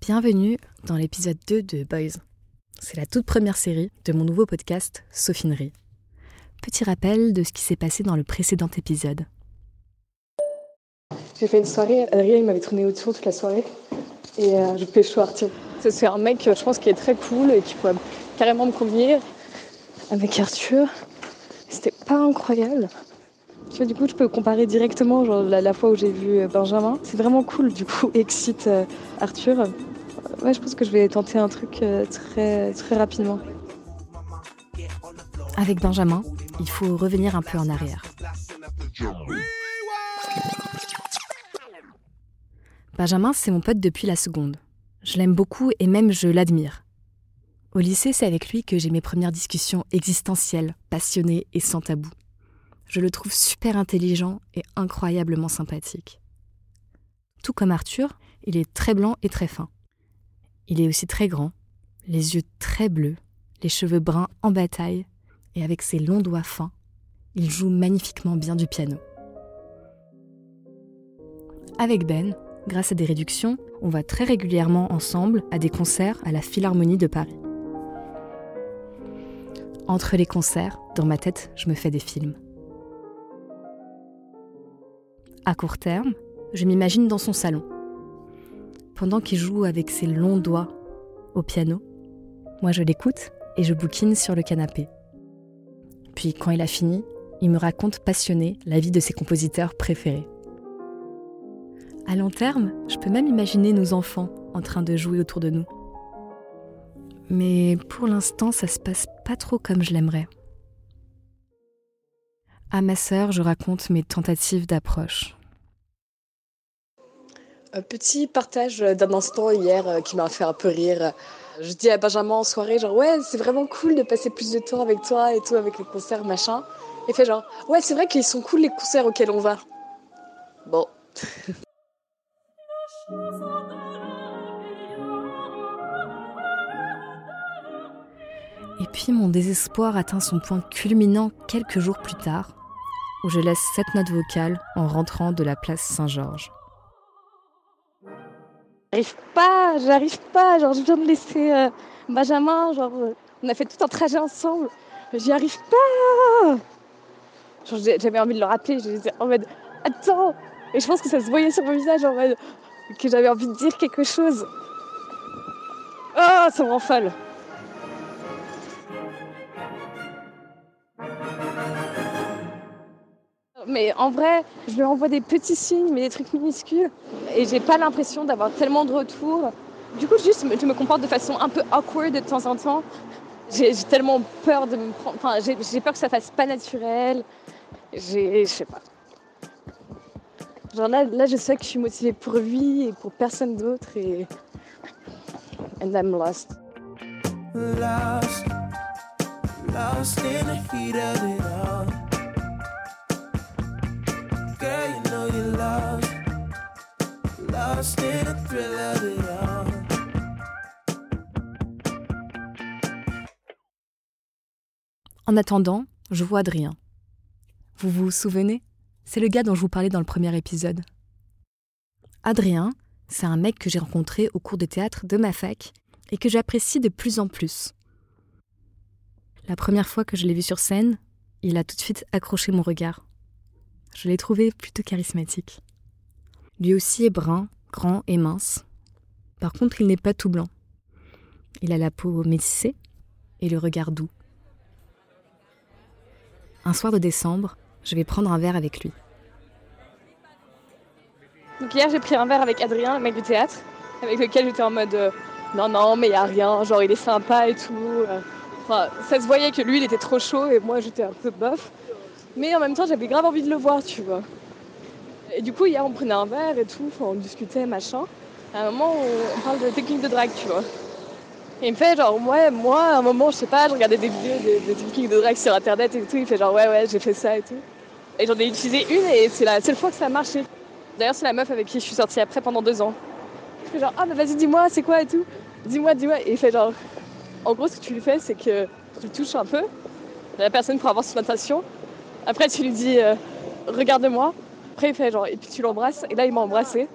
Bienvenue dans l'épisode 2 de Boys. C'est la toute première série de mon nouveau podcast Sophinerie. Petit rappel de ce qui s'est passé dans le précédent épisode. J'ai fait une soirée, Adrien m'avait tourné autour toute la soirée et euh, je pécho Arthur. C'est un mec, je pense, qui est très cool et qui pourrait carrément me convenir. Avec Arthur, c'était pas incroyable. Tu vois, du coup, je peux comparer directement genre, la, fois où j'ai vu euh, Benjamin. C'est vraiment cool, du coup, excite euh, Arthur. Ouais, je pense que je vais tenter un truc très, très rapidement. Avec Benjamin, il faut revenir un peu en arrière. Benjamin, c'est mon pote depuis la seconde. Je l'aime beaucoup et même je l'admire. Au lycée, c'est avec lui que j'ai mes premières discussions existentielles, passionnées et sans tabou. Je le trouve super intelligent et incroyablement sympathique. Tout comme Arthur, il est très blanc et très fin. Il est aussi très grand, les yeux très bleus, les cheveux bruns en bataille, et avec ses longs doigts fins, il joue magnifiquement bien du piano. Avec Ben, grâce à des réductions, on va très régulièrement ensemble à des concerts à la Philharmonie de Paris. Entre les concerts, dans ma tête, je me fais des films. À court terme, je m'imagine dans son salon. Pendant qu'il joue avec ses longs doigts au piano, moi je l'écoute et je bouquine sur le canapé. Puis quand il a fini, il me raconte passionné la vie de ses compositeurs préférés. À long terme, je peux même imaginer nos enfants en train de jouer autour de nous. Mais pour l'instant, ça se passe pas trop comme je l'aimerais. À ma sœur, je raconte mes tentatives d'approche. Un petit partage d'un instant hier euh, qui m'a fait un peu rire. Je dis à Benjamin en soirée, genre, ouais, c'est vraiment cool de passer plus de temps avec toi et tout, avec les concerts, machin. Et fait genre, ouais, c'est vrai qu'ils sont cool les concerts auxquels on va. Bon. Et puis mon désespoir atteint son point culminant quelques jours plus tard, où je laisse cette note vocale en rentrant de la place Saint-Georges. J'arrive pas, j'arrive pas, genre je viens de laisser euh, Benjamin, genre euh, on a fait tout un trajet ensemble, j'y arrive pas J'avais envie de le rappeler, j'étais en mode attends Et je pense que ça se voyait sur mon visage en mode que j'avais envie de dire quelque chose. Oh, ça me rend folle. Mais en vrai, je lui envoie des petits signes, mais des trucs minuscules. Et j'ai pas l'impression d'avoir tellement de retours. Du coup, juste, je me comporte de façon un peu awkward de temps en temps. J'ai tellement peur de me prendre. Enfin, j'ai peur que ça fasse pas naturel. J'ai. Je sais pas. Genre là, là, je sais que je suis motivée pour lui et pour personne d'autre et. And I'm lost. Lost, lost in the heat of it all. En attendant, je vois Adrien. Vous vous souvenez? C'est le gars dont je vous parlais dans le premier épisode. Adrien, c'est un mec que j'ai rencontré au cours de théâtre de ma fac et que j'apprécie de plus en plus. La première fois que je l'ai vu sur scène, il a tout de suite accroché mon regard. Je l'ai trouvé plutôt charismatique. Lui aussi est brun, grand et mince. Par contre, il n'est pas tout blanc. Il a la peau métissée et le regard doux. Un soir de décembre, je vais prendre un verre avec lui. Donc hier j'ai pris un verre avec Adrien, le mec du théâtre, avec lequel j'étais en mode euh, non non mais il a rien, genre il est sympa et tout. Euh. Enfin, ça se voyait que lui il était trop chaud et moi j'étais un peu bof. Mais en même temps j'avais grave envie de le voir, tu vois. Et du coup hier on prenait un verre et tout, on discutait machin. À un moment on parle de technique de drague, tu vois. Et il me fait genre, ouais, moi, à un moment, je sais pas, je regardais des vidéos de, techniques de drague sur internet et tout. Il fait genre, ouais, ouais, j'ai fait ça et tout. Et j'en ai utilisé une et c'est la seule fois que ça a marché. D'ailleurs, c'est la meuf avec qui je suis sortie après pendant deux ans. Je fais genre, ah bah vas-y, dis-moi, c'est quoi et tout. Dis-moi, dis-moi. Et il fait genre, en gros, ce que tu lui fais, c'est que tu touches un peu la personne pour avoir son attention. Après, tu lui dis, euh, regarde-moi. Après, il fait genre, et puis tu l'embrasses. Et là, il m'a embrassé.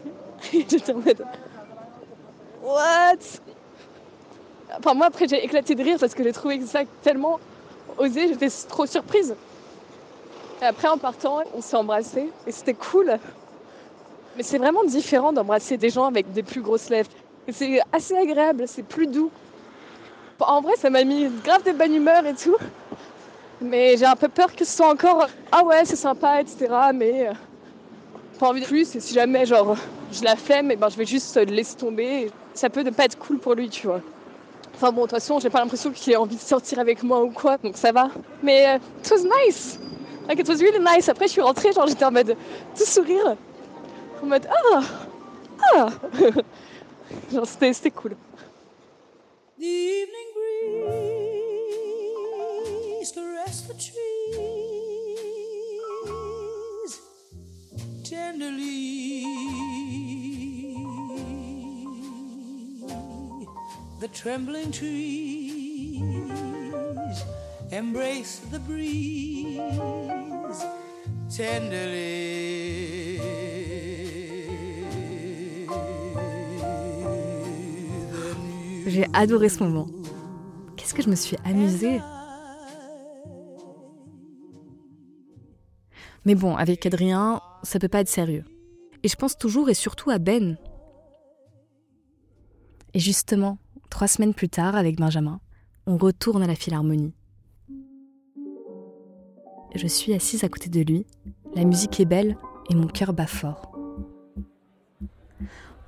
J'étais en mode, what? Enfin, moi, après, j'ai éclaté de rire parce que j'ai trouvé ça tellement osé, j'étais trop surprise. Et après, en partant, on s'est embrassés et c'était cool. Mais c'est vraiment différent d'embrasser des gens avec des plus grosses lèvres. C'est assez agréable, c'est plus doux. En vrai, ça m'a mis grave de bonne humeur et tout. Mais j'ai un peu peur que ce soit encore ah ouais, c'est sympa, etc. Mais euh, pas envie de plus. Et si jamais, genre, je la flemme, et ben, je vais juste le laisser tomber. Ça peut ne pas être cool pour lui, tu vois. Enfin bon, de toute façon, j'ai pas l'impression qu'il ait envie de sortir avec moi ou quoi, donc ça va. Mais euh, it was nice. Like, it was really nice. Après, je suis rentrée, genre, j'étais en mode tout sourire. En mode ah ah. genre, c'était, cool. Evening breeze the trees tenderly. The trembling trees embrace the breeze tenderly. J'ai adoré ce moment. Qu'est-ce que je me suis amusée. Mais bon, avec Adrien, ça peut pas être sérieux. Et je pense toujours et surtout à Ben. Et justement, trois semaines plus tard, avec Benjamin, on retourne à la Philharmonie. Je suis assise à côté de lui, la musique est belle et mon cœur bat fort.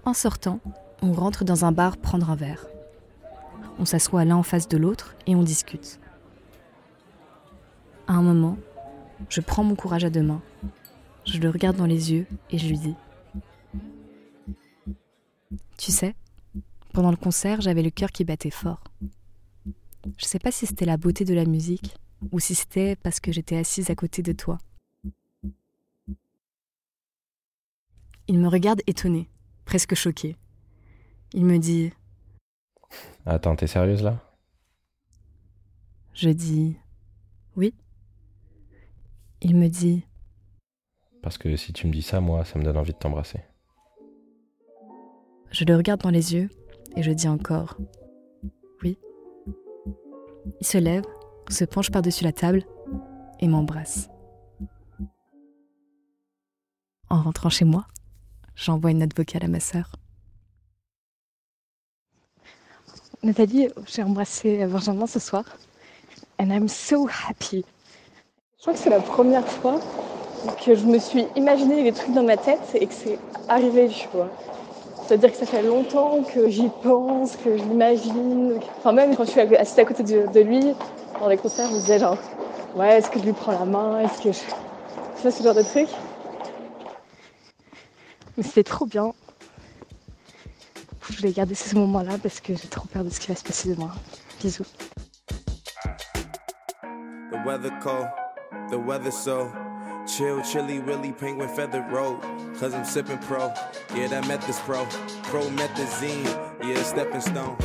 En sortant, on rentre dans un bar prendre un verre. On s'assoit l'un en face de l'autre et on discute. À un moment, je prends mon courage à deux mains, je le regarde dans les yeux et je lui dis Tu sais, pendant le concert, j'avais le cœur qui battait fort. Je sais pas si c'était la beauté de la musique ou si c'était parce que j'étais assise à côté de toi. Il me regarde étonné, presque choqué. Il me dit Attends, t'es sérieuse là? Je dis Oui. Il me dit Parce que si tu me dis ça, moi, ça me donne envie de t'embrasser. Je le regarde dans les yeux et je dis encore Oui. Il se lève, se penche par-dessus la table et m'embrasse. En rentrant chez moi, j'envoie une note vocale à ma sœur. Nathalie, j'ai embrassé Benjamin ce soir. And I'm so happy. Je crois que c'est la première fois que je me suis imaginé des trucs dans ma tête et que c'est arrivé, tu vois. C'est-à-dire que ça fait longtemps que j'y pense, que je l'imagine. Enfin, même quand je suis assise à côté de, lui, dans les concerts, je me disais genre, ouais, est-ce que je lui prends la main Est-ce que je. Tu vois, ce genre de truc? Mais c'était trop bien. Je voulais garder ce moment-là parce que j'ai trop peur de ce qui va se passer demain. Bisous. The weather cold, the weather so chill, chilly, willy, penguin feather road. Cause I'm sipping pro, yeah, that met this pro. Pro methazine, yeah, stepping stone.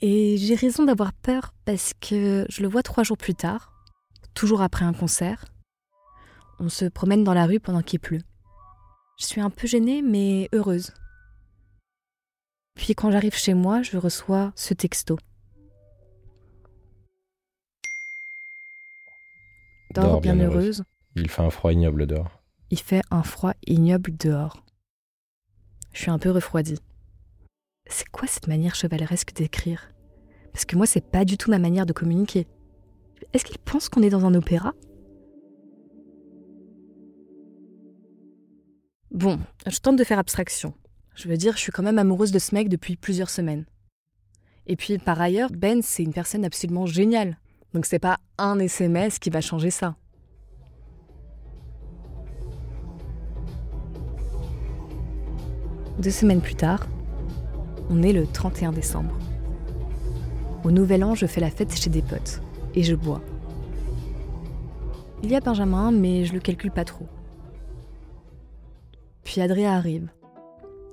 Et j'ai raison d'avoir peur parce que je le vois trois jours plus tard, toujours après un concert. On se promène dans la rue pendant qu'il pleut. Je suis un peu gênée mais heureuse. Puis quand j'arrive chez moi, je reçois ce texto. Dors bien, heureuse. Il fait un froid ignoble dehors. Il fait un froid ignoble dehors. Je suis un peu refroidie c'est quoi cette manière chevaleresque d'écrire? Parce que moi, c'est pas du tout ma manière de communiquer. Est-ce qu'il pense qu'on est dans un opéra? Bon, je tente de faire abstraction. Je veux dire, je suis quand même amoureuse de ce mec depuis plusieurs semaines. Et puis, par ailleurs, Ben, c'est une personne absolument géniale. Donc, c'est pas un SMS qui va changer ça. Deux semaines plus tard, on est le 31 décembre. Au Nouvel An, je fais la fête chez des potes et je bois. Il y a Benjamin, mais je le calcule pas trop. Puis Adrien arrive.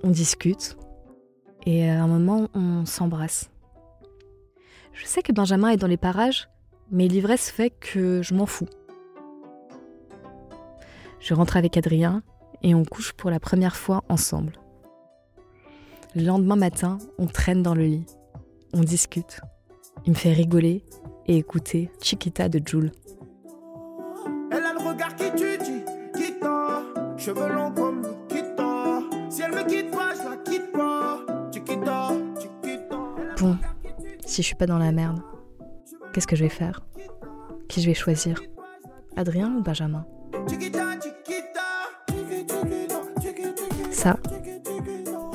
On discute et à un moment, on s'embrasse. Je sais que Benjamin est dans les parages, mais l'ivresse fait que je m'en fous. Je rentre avec Adrien et on couche pour la première fois ensemble. Le lendemain matin, on traîne dans le lit. On discute. Il me fait rigoler et écouter Chiquita de Jules. Elle a le regard qui tue, Chiquita. Cheveux longs me quitte pas, je la quitte pas. Chiquita, Chiquita. Bon, si je suis pas dans la merde, qu'est-ce que je vais faire? Qui je vais choisir? Adrien ou Benjamin? Ça,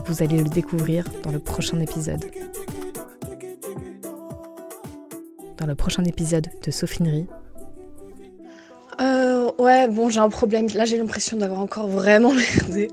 vous allez le découvrir dans le prochain épisode. Dans le prochain épisode de Sophinerie, Euh, ouais, bon, j'ai un problème. Là, j'ai l'impression d'avoir encore vraiment merdé.